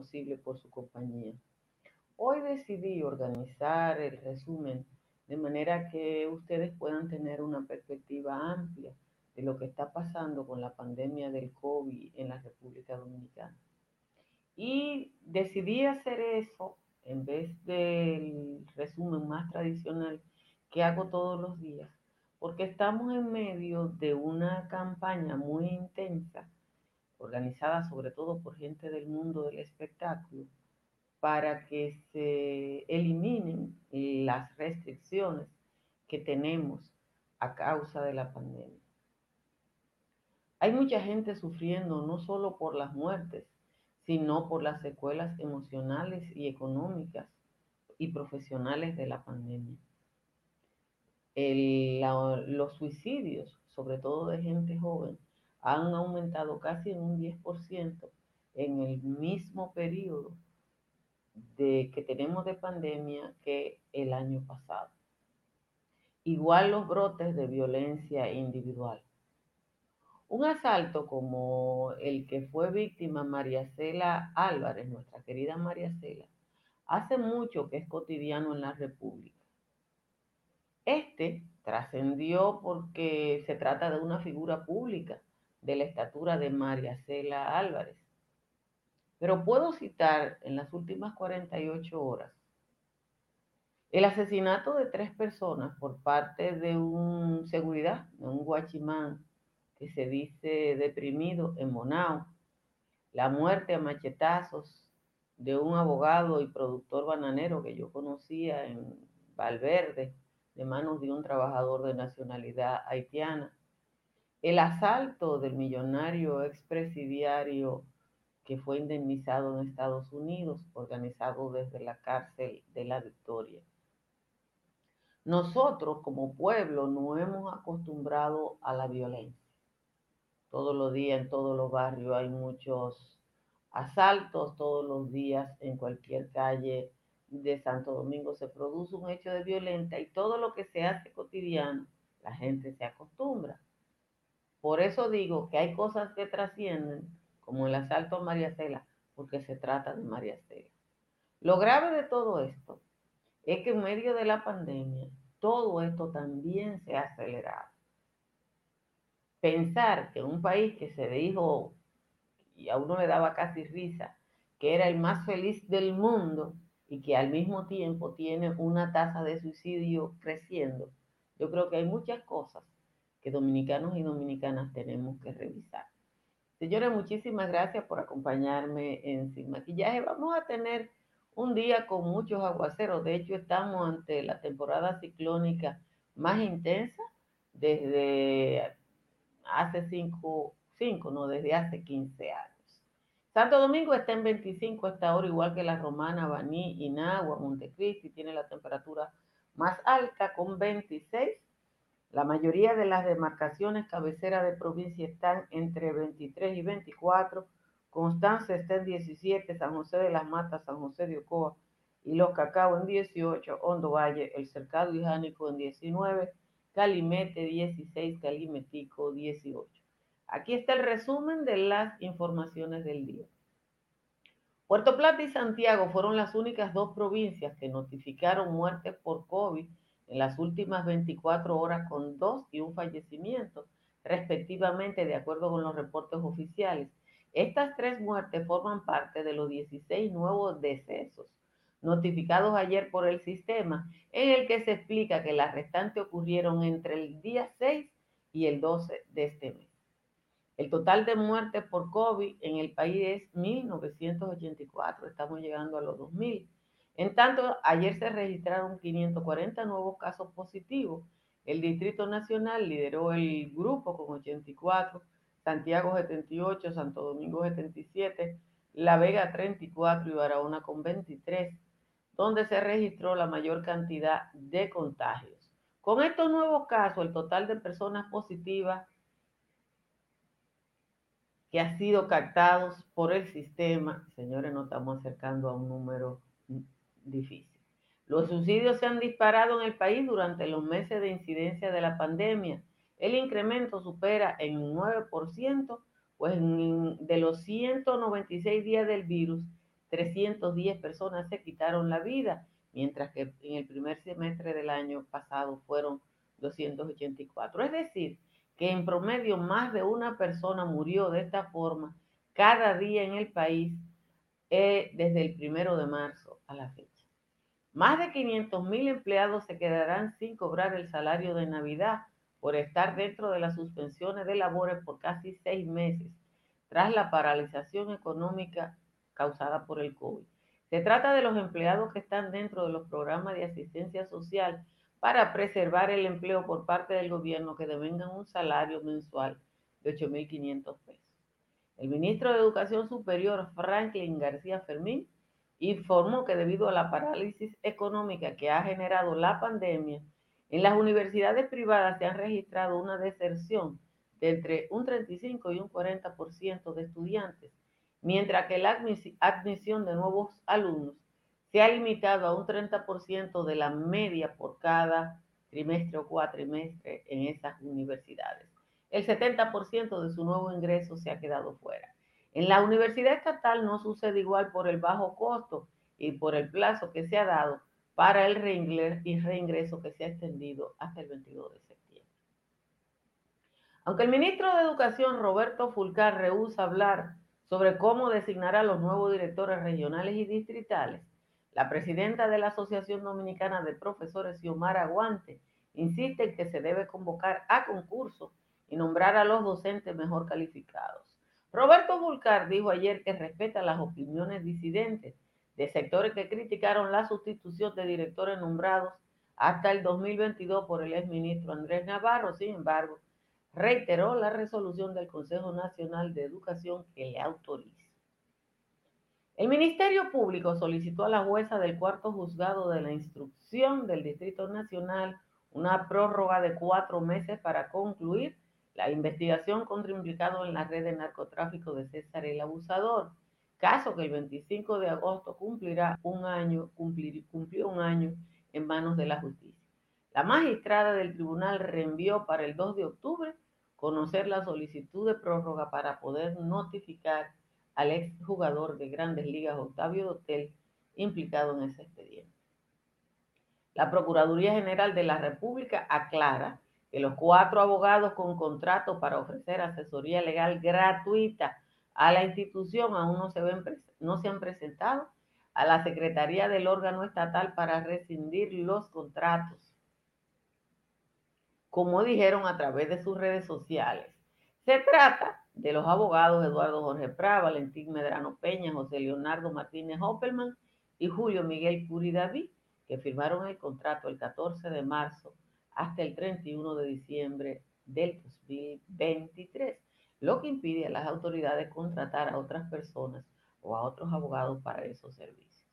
posible por su compañía. Hoy decidí organizar el resumen de manera que ustedes puedan tener una perspectiva amplia de lo que está pasando con la pandemia del COVID en la República Dominicana. Y decidí hacer eso en vez del resumen más tradicional que hago todos los días, porque estamos en medio de una campaña muy intensa, organizada sobre todo por gente del mundo del espectáculo, para que se eliminen las restricciones que tenemos a causa de la pandemia. Hay mucha gente sufriendo no solo por las muertes, sino por las secuelas emocionales y económicas y profesionales de la pandemia los suicidios, sobre todo de gente joven, han aumentado casi en un 10% en el mismo periodo de, que tenemos de pandemia que el año pasado. Igual los brotes de violencia individual. Un asalto como el que fue víctima María Cela Álvarez, nuestra querida María Cela, hace mucho que es cotidiano en la República. Este trascendió porque se trata de una figura pública de la estatura de María Cela Álvarez. Pero puedo citar en las últimas 48 horas el asesinato de tres personas por parte de un seguridad, de un guachimán que se dice deprimido en Monao, la muerte a machetazos de un abogado y productor bananero que yo conocía en Valverde, de manos de un trabajador de nacionalidad haitiana. El asalto del millonario expresidiario que fue indemnizado en Estados Unidos, organizado desde la cárcel de la Victoria. Nosotros como pueblo no hemos acostumbrado a la violencia. Todos los días en todos los barrios hay muchos asaltos, todos los días en cualquier calle de Santo Domingo se produce un hecho de violencia y todo lo que se hace cotidiano, la gente se acostumbra. Por eso digo que hay cosas que trascienden, como el asalto a María Cela, porque se trata de María Cela. Lo grave de todo esto es que en medio de la pandemia, todo esto también se ha acelerado. Pensar que un país que se dijo, y a uno le daba casi risa, que era el más feliz del mundo, y que al mismo tiempo tiene una tasa de suicidio creciendo, yo creo que hay muchas cosas que dominicanos y dominicanas tenemos que revisar. Señores, muchísimas gracias por acompañarme en Sin Maquillaje. Vamos a tener un día con muchos aguaceros. De hecho, estamos ante la temporada ciclónica más intensa desde hace cinco, cinco, no, desde hace 15 años. Santo Domingo está en 25 hasta ahora, igual que la Romana, Baní, Inagua, Montecristi, tiene la temperatura más alta con 26. La mayoría de las demarcaciones cabeceras de provincia están entre 23 y 24. Constanza está en 17, San José de las Matas, San José de Ocoa y Los Cacao en 18, Hondo Valle, El Cercado y en 19, Calimete 16, Calimetico 18. Aquí está el resumen de las informaciones del día. Puerto Plata y Santiago fueron las únicas dos provincias que notificaron muertes por COVID en las últimas 24 horas con dos y un fallecimiento, respectivamente, de acuerdo con los reportes oficiales. Estas tres muertes forman parte de los 16 nuevos decesos notificados ayer por el sistema, en el que se explica que las restantes ocurrieron entre el día 6 y el 12 de este mes. El total de muertes por COVID en el país es 1.984, estamos llegando a los 2.000. En tanto, ayer se registraron 540 nuevos casos positivos. El Distrito Nacional lideró el grupo con 84, Santiago 78, Santo Domingo 77, La Vega 34 y Barahona con 23, donde se registró la mayor cantidad de contagios. Con estos nuevos casos, el total de personas positivas que ha sido captados por el sistema, señores, nos estamos acercando a un número difícil. Los suicidios se han disparado en el país durante los meses de incidencia de la pandemia. el incremento supera en un 9%, pues de los 196 días del virus, 310 personas se quitaron la vida, mientras que en el primer semestre del año pasado fueron 284. Es decir, que en promedio más de una persona murió de esta forma cada día en el país eh, desde el primero de marzo a la fecha. Más de 500 mil empleados se quedarán sin cobrar el salario de Navidad por estar dentro de las suspensiones de labores por casi seis meses tras la paralización económica causada por el COVID. Se trata de los empleados que están dentro de los programas de asistencia social para preservar el empleo por parte del gobierno que devengan un salario mensual de 8.500 pesos. El ministro de Educación Superior, Franklin García Fermín, informó que debido a la parálisis económica que ha generado la pandemia, en las universidades privadas se han registrado una deserción de entre un 35 y un 40% de estudiantes, mientras que la admisión de nuevos alumnos se ha limitado a un 30% de la media por cada trimestre o cuatrimestre en esas universidades. El 70% de su nuevo ingreso se ha quedado fuera. En la universidad estatal no sucede igual por el bajo costo y por el plazo que se ha dado para el reingreso que se ha extendido hasta el 22 de septiembre. Aunque el ministro de Educación, Roberto Fulcar, rehúsa hablar sobre cómo designar a los nuevos directores regionales y distritales, la presidenta de la Asociación Dominicana de Profesores, Xiomara Aguante, insiste en que se debe convocar a concurso y nombrar a los docentes mejor calificados. Roberto Fulcar dijo ayer que respeta las opiniones disidentes de sectores que criticaron la sustitución de directores nombrados hasta el 2022 por el exministro Andrés Navarro. Sin embargo, reiteró la resolución del Consejo Nacional de Educación que le autoriza. El Ministerio Público solicitó a la jueza del cuarto juzgado de la instrucción del Distrito Nacional una prórroga de cuatro meses para concluir la investigación contra implicados en la red de narcotráfico de César el Abusador caso que el 25 de agosto cumplirá un año, cumplió un año en manos de la justicia. La magistrada del tribunal reenvió para el 2 de octubre conocer la solicitud de prórroga para poder notificar al exjugador de grandes ligas Octavio Dotel implicado en ese expediente. La Procuraduría General de la República aclara que los cuatro abogados con contrato para ofrecer asesoría legal gratuita a la institución aún no se, ven, no se han presentado a la Secretaría del órgano estatal para rescindir los contratos, como dijeron a través de sus redes sociales. Se trata de los abogados Eduardo Jorge Prada, Valentín Medrano Peña, José Leonardo Martínez Hoppelman y Julio Miguel Curi David, que firmaron el contrato el 14 de marzo hasta el 31 de diciembre del 2023 lo que impide a las autoridades contratar a otras personas o a otros abogados para esos servicios.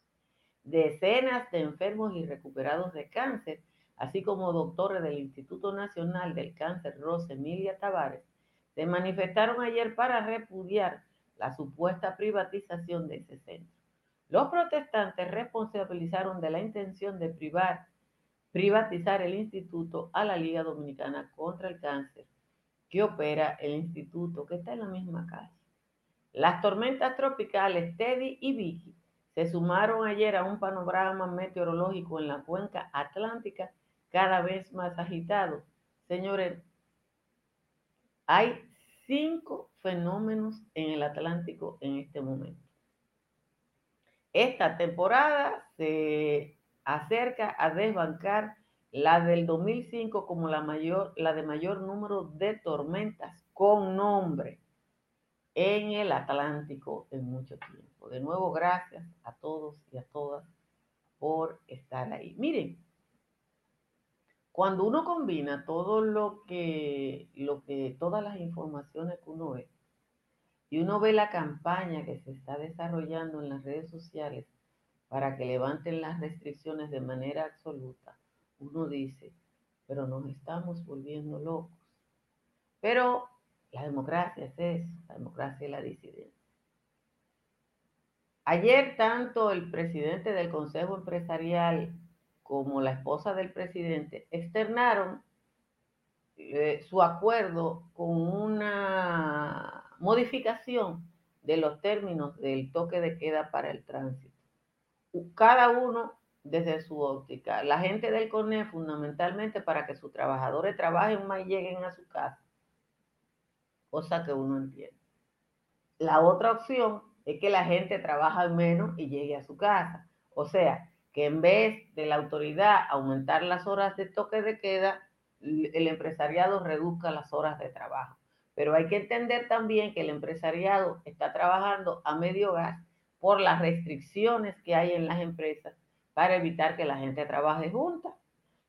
Decenas de enfermos y recuperados de cáncer, así como doctores del Instituto Nacional del Cáncer Rosa Emilia Tavares, se manifestaron ayer para repudiar la supuesta privatización de ese centro. Los protestantes responsabilizaron de la intención de privar, privatizar el instituto a la Liga Dominicana contra el Cáncer que opera el instituto que está en la misma calle. Las tormentas tropicales Teddy y Vicky se sumaron ayer a un panorama meteorológico en la cuenca atlántica cada vez más agitado. Señores, hay cinco fenómenos en el Atlántico en este momento. Esta temporada se acerca a desbancar la del 2005 como la, mayor, la de mayor número de tormentas con nombre en el Atlántico en mucho tiempo. De nuevo, gracias a todos y a todas por estar ahí. Miren, cuando uno combina todo lo que, lo que, todas las informaciones que uno ve, y uno ve la campaña que se está desarrollando en las redes sociales para que levanten las restricciones de manera absoluta, uno dice, pero nos estamos volviendo locos. Pero la democracia es eso, la democracia es la disidencia. Ayer tanto el presidente del Consejo Empresarial como la esposa del presidente externaron eh, su acuerdo con una modificación de los términos del toque de queda para el tránsito. Cada uno desde su óptica. La gente del CONE fundamentalmente para que sus trabajadores trabajen más y lleguen a su casa, cosa que uno entiende. La otra opción es que la gente trabaja menos y llegue a su casa. O sea, que en vez de la autoridad aumentar las horas de toque de queda, el empresariado reduzca las horas de trabajo. Pero hay que entender también que el empresariado está trabajando a medio gas por las restricciones que hay en las empresas para evitar que la gente trabaje junta.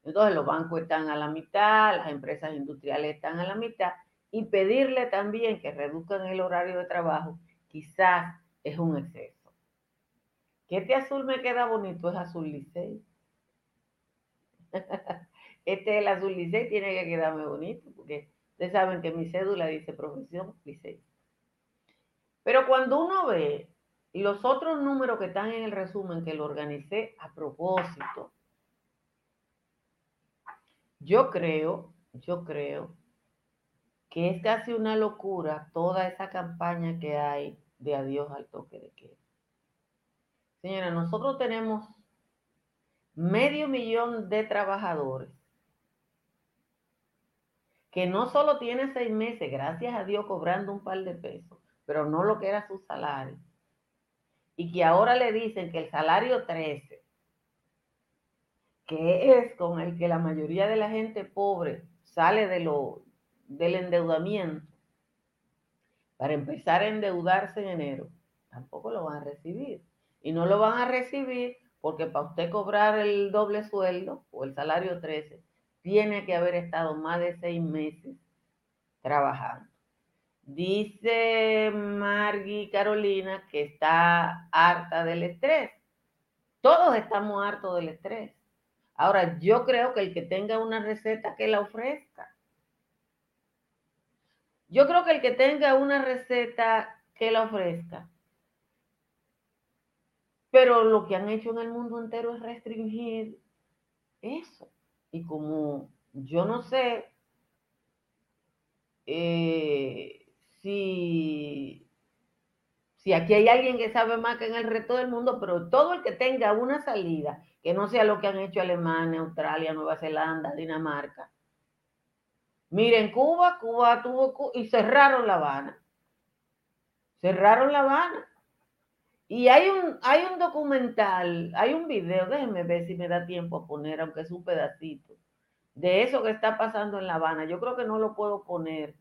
Entonces los bancos están a la mitad, las empresas industriales están a la mitad y pedirle también que reduzcan el horario de trabajo quizás es un exceso. Que este azul me queda bonito es azul licey. Este el azul licey tiene que quedarme bonito porque ustedes saben que mi cédula dice profesión licey. Pero cuando uno ve los otros números que están en el resumen que lo organicé a propósito, yo creo, yo creo que es casi una locura toda esa campaña que hay de adiós al toque de queda. Señora, nosotros tenemos medio millón de trabajadores que no solo tiene seis meses, gracias a Dios, cobrando un par de pesos, pero no lo que era su salario. Y que ahora le dicen que el salario 13, que es con el que la mayoría de la gente pobre sale de lo, del endeudamiento, para empezar a endeudarse en enero, tampoco lo van a recibir. Y no lo van a recibir porque para usted cobrar el doble sueldo o el salario 13, tiene que haber estado más de seis meses trabajando. Dice Margie Carolina que está harta del estrés. Todos estamos hartos del estrés. Ahora, yo creo que el que tenga una receta que la ofrezca. Yo creo que el que tenga una receta que la ofrezca. Pero lo que han hecho en el mundo entero es restringir eso. Y como yo no sé eh, si, si aquí hay alguien que sabe más que en el resto del mundo, pero todo el que tenga una salida, que no sea lo que han hecho Alemania, Australia, Nueva Zelanda, Dinamarca. Miren, Cuba, Cuba tuvo y cerraron La Habana. Cerraron La Habana. Y hay un, hay un documental, hay un video, déjenme ver si me da tiempo a poner, aunque es un pedacito, de eso que está pasando en La Habana. Yo creo que no lo puedo poner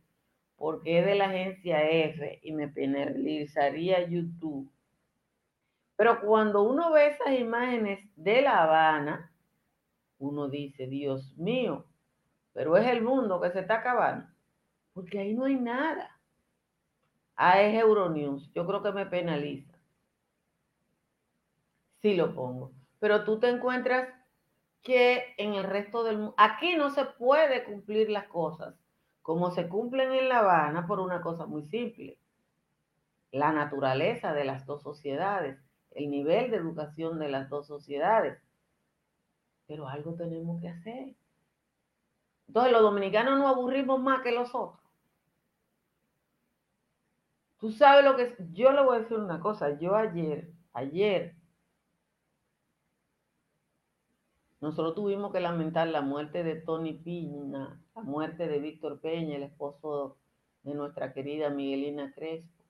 porque es de la agencia F y me penalizaría YouTube. Pero cuando uno ve esas imágenes de La Habana, uno dice, Dios mío, pero es el mundo que se está acabando, porque ahí no hay nada. Ah, es Euronews, yo creo que me penaliza sí lo pongo. Pero tú te encuentras que en el resto del mundo, aquí no se puede cumplir las cosas como se cumplen en La Habana por una cosa muy simple. La naturaleza de las dos sociedades, el nivel de educación de las dos sociedades. Pero algo tenemos que hacer. Entonces los dominicanos nos aburrimos más que los otros. Tú sabes lo que es. Yo le voy a decir una cosa. Yo ayer, ayer Nosotros tuvimos que lamentar la muerte de Tony Piña, la muerte de Víctor Peña, el esposo de nuestra querida Miguelina Crespo.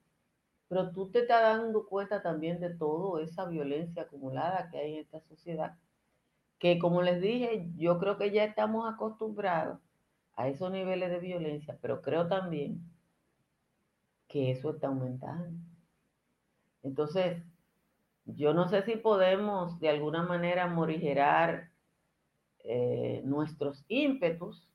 Pero tú te estás dando cuenta también de toda esa violencia acumulada que hay en esta sociedad. Que como les dije, yo creo que ya estamos acostumbrados a esos niveles de violencia, pero creo también que eso está aumentando. Entonces, yo no sé si podemos de alguna manera morigerar eh, nuestros ímpetus.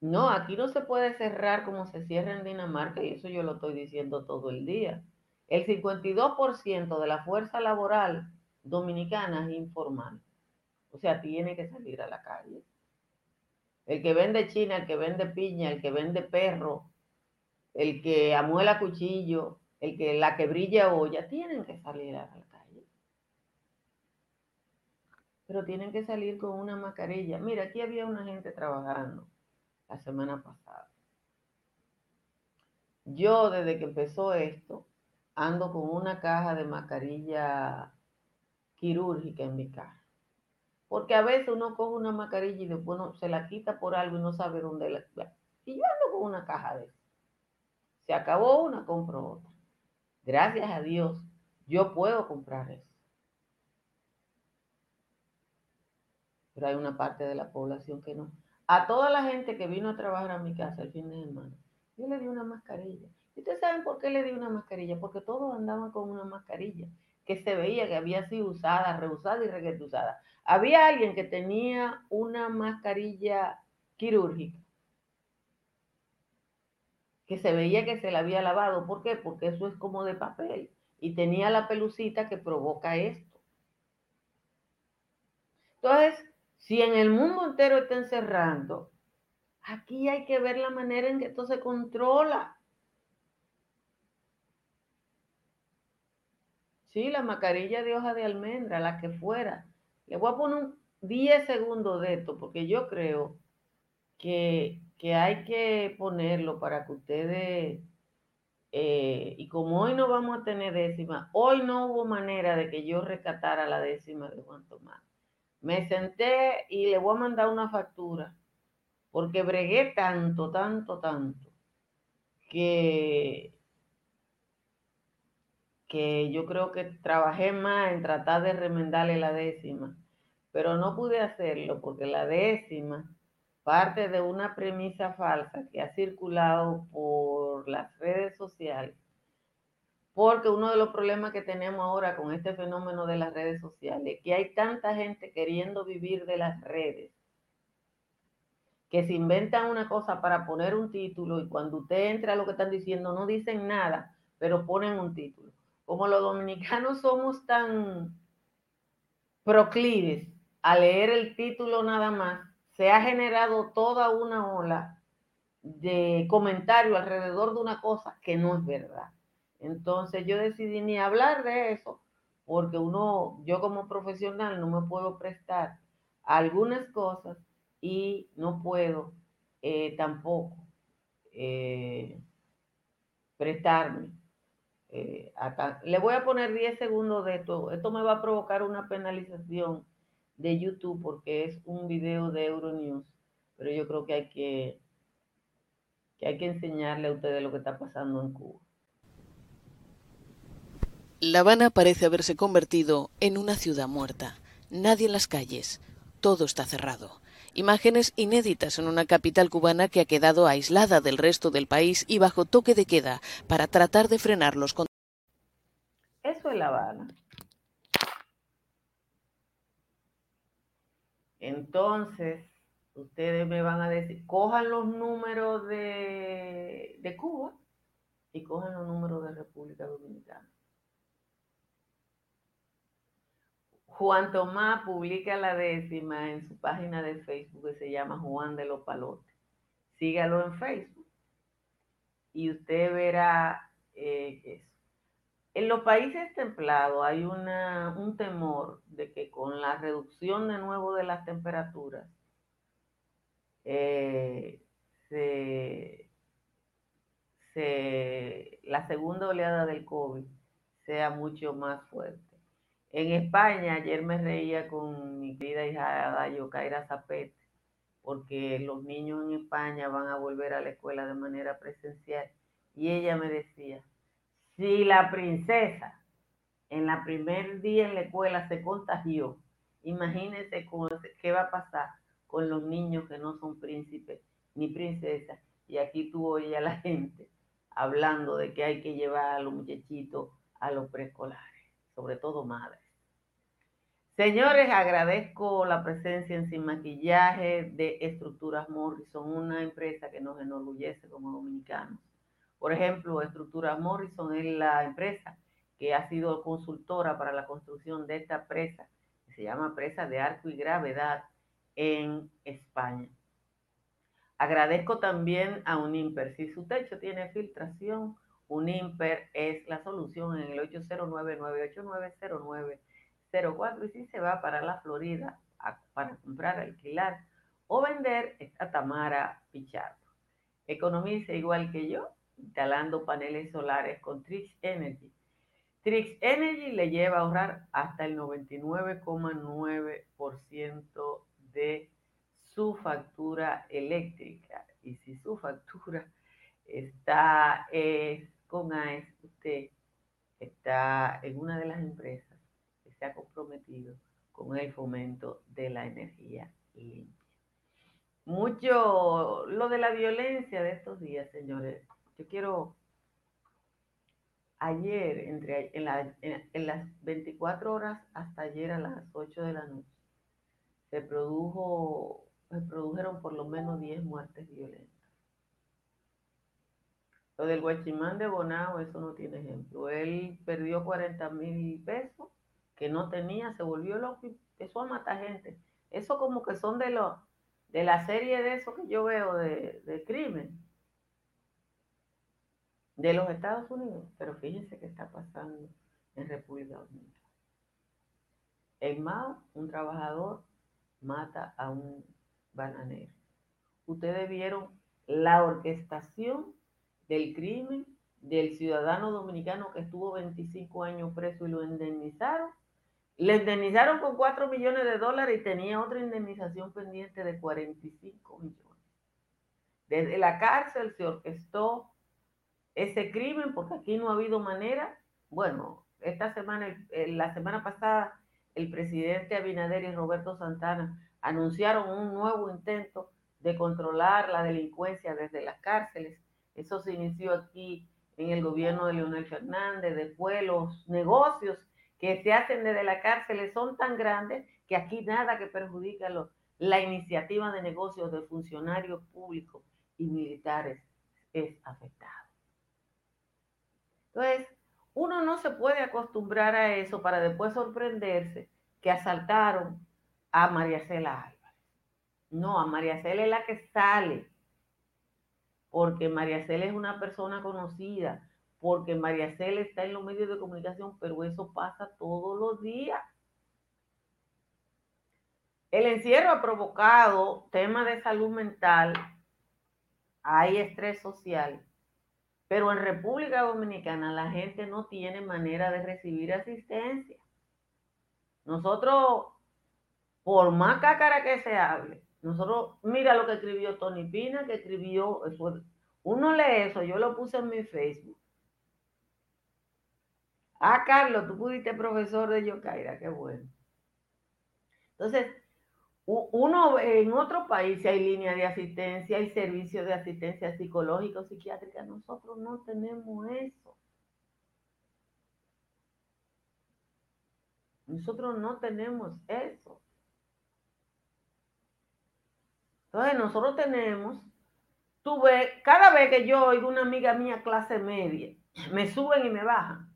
No, aquí no se puede cerrar como se cierra en Dinamarca y eso yo lo estoy diciendo todo el día. El 52% de la fuerza laboral dominicana es informal. O sea, tiene que salir a la calle. El que vende china, el que vende piña, el que vende perro, el que amuela cuchillo, el que la que brilla olla, tienen que salir a la pero tienen que salir con una mascarilla. Mira, aquí había una gente trabajando la semana pasada. Yo desde que empezó esto, ando con una caja de mascarilla quirúrgica en mi casa. Porque a veces uno coge una mascarilla y después se la quita por algo y no sabe dónde la... Y yo ando con una caja de eso. Se acabó una, compro otra. Gracias a Dios, yo puedo comprar eso. Pero hay una parte de la población que no. A toda la gente que vino a trabajar a mi casa el fin de semana, yo le di una mascarilla. ¿Y ustedes saben por qué le di una mascarilla? Porque todos andaban con una mascarilla que se veía que había sido usada, reusada y reguetusada. Había alguien que tenía una mascarilla quirúrgica que se veía que se la había lavado. ¿Por qué? Porque eso es como de papel y tenía la pelucita que provoca esto. Entonces, si en el mundo entero está encerrando, aquí hay que ver la manera en que esto se controla. Sí, la mascarilla de hoja de almendra, la que fuera. Le voy a poner 10 segundos de esto, porque yo creo que, hay que ponerlo para que ustedes, eh, y como hoy no vamos a tener décima, hoy no hubo manera de que yo rescatara la décima de Juan Tomás. Me senté y le voy a mandar una factura, porque bregué tanto, tanto, tanto, que que yo creo que trabajé más en tratar de remendarle la décima, pero no pude hacerlo porque la décima parte de una premisa falsa que ha circulado por las redes sociales, porque uno de los problemas que tenemos ahora con este fenómeno de las redes sociales es que hay tanta gente queriendo vivir de las redes que se inventan una cosa para poner un título y cuando usted entra a lo que están diciendo no dicen nada, pero ponen un título como los dominicanos somos tan proclives a leer el título nada más, se ha generado toda una ola de comentarios alrededor de una cosa que no es verdad. Entonces yo decidí ni hablar de eso, porque uno, yo como profesional no me puedo prestar algunas cosas y no puedo eh, tampoco eh, prestarme eh. Le voy a poner 10 segundos de esto. Esto me va a provocar una penalización de YouTube porque es un video de Euronews. Pero yo creo que hay que, que hay que enseñarle a ustedes lo que está pasando en Cuba. La Habana parece haberse convertido en una ciudad muerta. Nadie en las calles. Todo está cerrado. Imágenes inéditas en una capital cubana que ha quedado aislada del resto del país y bajo toque de queda para tratar de frenar los Eso es La Habana. Entonces, ustedes me van a decir, cojan los números de Cuba y cojan los números de República Dominicana. Juan Tomás publica la décima en su página de Facebook que se llama Juan de los Palotes. Sígalo en Facebook y usted verá eh, eso. En los países templados hay un temor de que con la reducción de nuevo de las temperaturas eh, la segunda oleada del COVID sea mucho más fuerte. En España, ayer me reía con mi querida hija Yokaira Zapete, porque los niños en España van a volver a la escuela de manera presencial. Y ella me decía, si la princesa en la primer día en la escuela se contagió, imagínense qué va a pasar con los niños que no son príncipes ni princesas. Y aquí tuvo ella la gente hablando de que hay que llevar a los muchachitos a los preescolares, sobre todo madres. Señores, agradezco la presencia en Sin Maquillaje de Estructuras Morrison, una empresa que nos enorgullece como dominicanos. Por ejemplo, Estructuras Morrison es la empresa que ha sido consultora para la construcción de esta presa, que se llama Presa de Arco y Gravedad en España. Agradezco también a Unimper. Si su techo tiene filtración, Unimper es la solución en el 809 989 04 y si se va para la Florida para comprar, alquilar o vender, está Tamara Pichardo. Economiza igual que yo, instalando paneles solares con Trix Energy. Trix Energy le lleva a ahorrar hasta el 99,9% de su factura eléctrica. Y si su factura está con AES, usted está en una de las empresas ha comprometido con el fomento de la energía limpia. Mucho lo de la violencia de estos días, señores. Yo quiero ayer, entre, en, en, las 24 horas hasta ayer a las 8 de la noche, se produjo, se produjeron por lo menos 10 muertes violentas. Lo del guachimán de Bonao, eso no tiene ejemplo. Él perdió 40 mil pesos que no tenía, se volvió loco y empezó a matar gente. Eso como que son de los de la serie de eso que yo veo de, de crimen de los Estados Unidos. Pero fíjense qué está pasando en República Dominicana. En Mao, un trabajador mata a un bananero. Ustedes vieron la orquestación del crimen del ciudadano dominicano que estuvo 25 años preso y lo indemnizaron. Le indemnizaron con 4 millones de dólares y tenía otra indemnización pendiente de 45 millones. Desde la cárcel se orquestó ese crimen porque aquí no ha habido manera. Bueno, esta semana, la semana pasada, el presidente Abinader y Roberto Santana anunciaron un nuevo intento de controlar la delincuencia desde las cárceles. Eso se inició aquí en el gobierno de Leonel Fernández. Después los negocios que se hacen desde las cárceles son tan grandes que aquí nada que perjudica la iniciativa de negocios de funcionarios públicos y militares es afectada. Entonces, uno no se puede acostumbrar a eso para después sorprenderse que asaltaron a María Cela Álvarez. No, a María Cela es la que sale, porque María Cela es una persona conocida, porque María Cela está en los medios de comunicación, pero eso pasa todos los días. El encierro ha provocado temas de salud mental, hay estrés social, pero en República Dominicana la gente no tiene manera de recibir asistencia. Nosotros por más cácara que se hable, nosotros, mira lo que escribió Tony Pina, que escribió, uno lee eso, yo lo puse en mi Facebook. Ah, Carlos, tú pudiste profesor de Yokaira, qué bueno. Entonces, uno en otro país hay línea de asistencia, hay servicios de asistencia psicológico, psiquiátrica, nosotros no tenemos eso. Nosotros no tenemos eso. Entonces nosotros tenemos, tú ves, cada vez que yo oigo una amiga mía clase media, me suben y me bajan.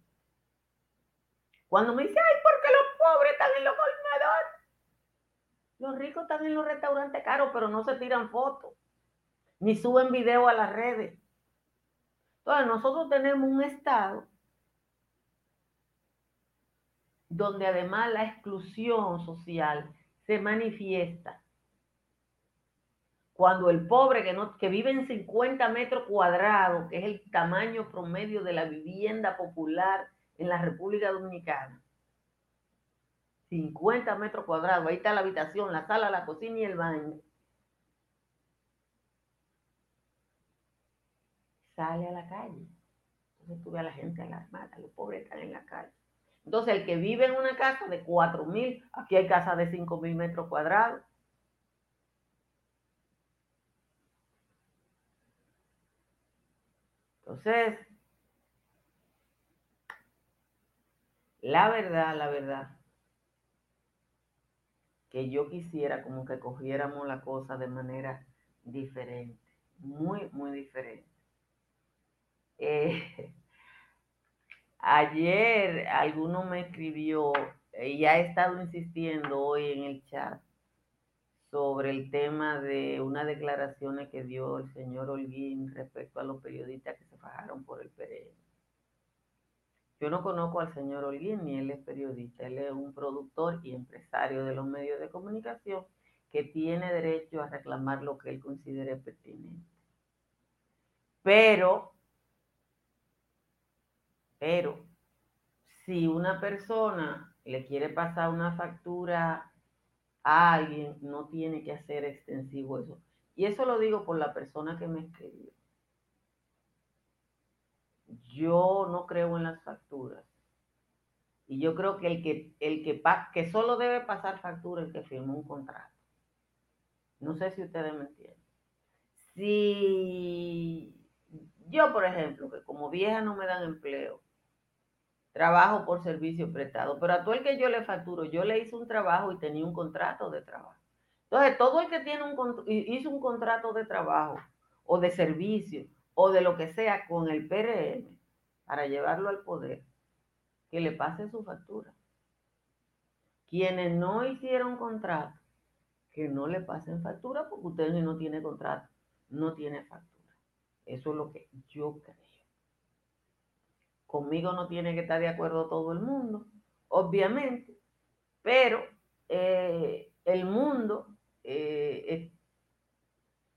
Cuando me dice, ay, ¿por qué los pobres están en los colmadores? Los ricos están en los restaurantes caros, pero no se tiran fotos, ni suben video a las redes. Entonces nosotros tenemos un estado donde además la exclusión social se manifiesta cuando el pobre que vive en 50 metros cuadrados, que es el tamaño promedio de la vivienda popular en la República Dominicana, 50 metros cuadrados, ahí está la habitación, la sala, la cocina y el baño, sale a la calle. Entonces tú ves a la gente alarmada, los pobres están en la calle. Entonces el que vive en una casa de 4 mil, aquí hay casas de 5 mil metros cuadrados, Entonces, la verdad, la verdad, que yo quisiera como que cogiéramos la cosa de manera diferente, muy, muy diferente. Eh, ayer alguno me escribió y ha estado insistiendo hoy en el chat sobre el tema de unas declaraciones que dio el señor Holguín respecto a los periodistas que se fajaron por el PRM. Yo no conozco al señor Holguín, ni él es periodista, él es un productor y empresario de los medios de comunicación que tiene derecho a reclamar lo que él considere pertinente. Pero, pero, si una persona le quiere pasar una factura a alguien, no tiene que hacer extensivo eso. Y eso lo digo por la persona que me escribió. Yo no creo en las facturas. Y yo creo que el que, el que, que solo debe pasar factura el que firmó un contrato. No sé si ustedes me entienden. Si yo, por ejemplo, que como vieja no me dan empleo, trabajo por servicio prestado, pero a todo el que yo le facturo, yo le hice un trabajo y tenía un contrato de trabajo. Entonces, todo el que tiene un, hizo un contrato de trabajo o de servicio o de lo que sea con el PRM para llevarlo al poder, que le pase su factura. Quienes no hicieron contrato, que no le pasen factura porque usted no tiene contrato, no tiene factura. Eso es lo que yo creo. Conmigo no tiene que estar de acuerdo todo el mundo, obviamente, pero eh, el mundo, eh,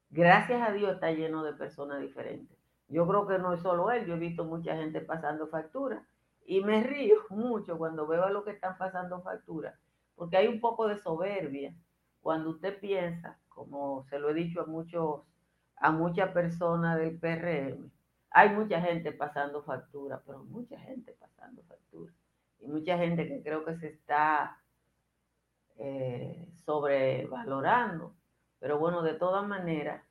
gracias a Dios, está lleno de personas diferentes. Yo creo que no es solo él, yo he visto mucha gente pasando factura y me río mucho cuando veo a los que están pasando factura, porque hay un poco de soberbia cuando usted piensa, como se lo he dicho a muchos, a muchas personas del PRM, hay mucha gente pasando factura, pero mucha gente pasando factura. Y mucha gente que creo que se está eh, sobrevalorando. Pero bueno, de todas maneras,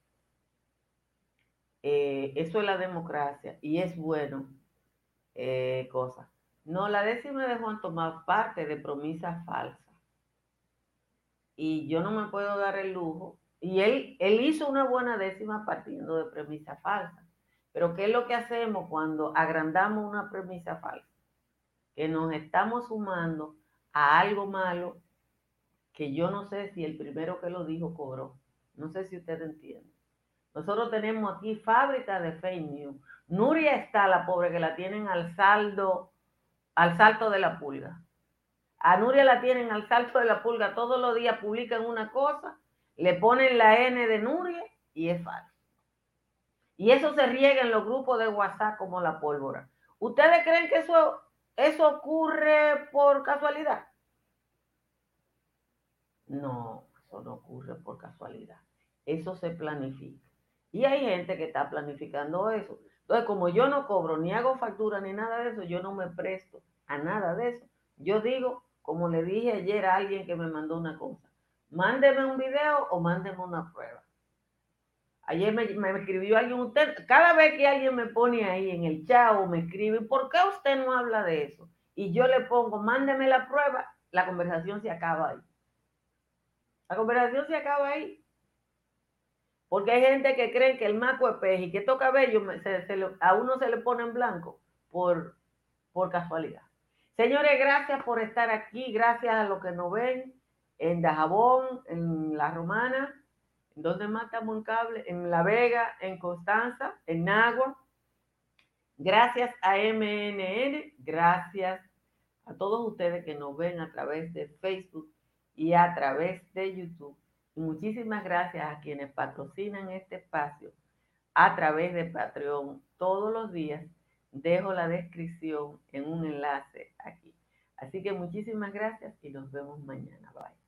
eh, eso es la democracia y es bueno eh, cosa. No, la décima de Juan Tomás parte de promesa falsa. Y yo no me puedo dar el lujo. Y él, él hizo una buena décima partiendo de premisa falsa. Pero ¿qué es lo que hacemos cuando agrandamos una premisa falsa? Que nos estamos sumando a algo malo que yo no sé si el primero que lo dijo cobró. No sé si usted entiende. Nosotros tenemos aquí fábrica de fake news. Nuria está, la pobre, que la tienen al saldo, al salto de la pulga. A Nuria la tienen al salto de la pulga. Todos los días publican una cosa, le ponen la N de Nuria y es falso. Y eso se riega en los grupos de WhatsApp como la pólvora. ¿Ustedes creen que eso, eso ocurre por casualidad? No, eso no ocurre por casualidad. Eso se planifica. Y hay gente que está planificando eso. Entonces, como yo no cobro ni hago factura ni nada de eso, yo no me presto a nada de eso. Yo digo, como le dije ayer a alguien que me mandó una cosa, mándeme un video o mándeme una prueba. Ayer me, escribió alguien, usted, cada vez que alguien me pone ahí en el chat o me escribe, ¿por qué usted no habla de eso? Y yo le pongo, mándeme la prueba, la conversación se acaba ahí. La conversación se acaba ahí. Porque hay gente que cree que el maco es pez y que toca bello, a uno se le pone en blanco por, por casualidad. Señores, gracias por estar aquí, gracias a los que nos ven en Dajabón, en La Romana, ¿Dónde matamos un cable? En La Vega, en Constanza, en Nagua. Gracias a MNN, gracias a todos ustedes que nos ven a través de Facebook y a través de YouTube. Muchísimas gracias a quienes patrocinan este espacio a través de Patreon todos los días. Dejo la descripción en un enlace aquí. Así que muchísimas gracias y nos vemos mañana. Bye.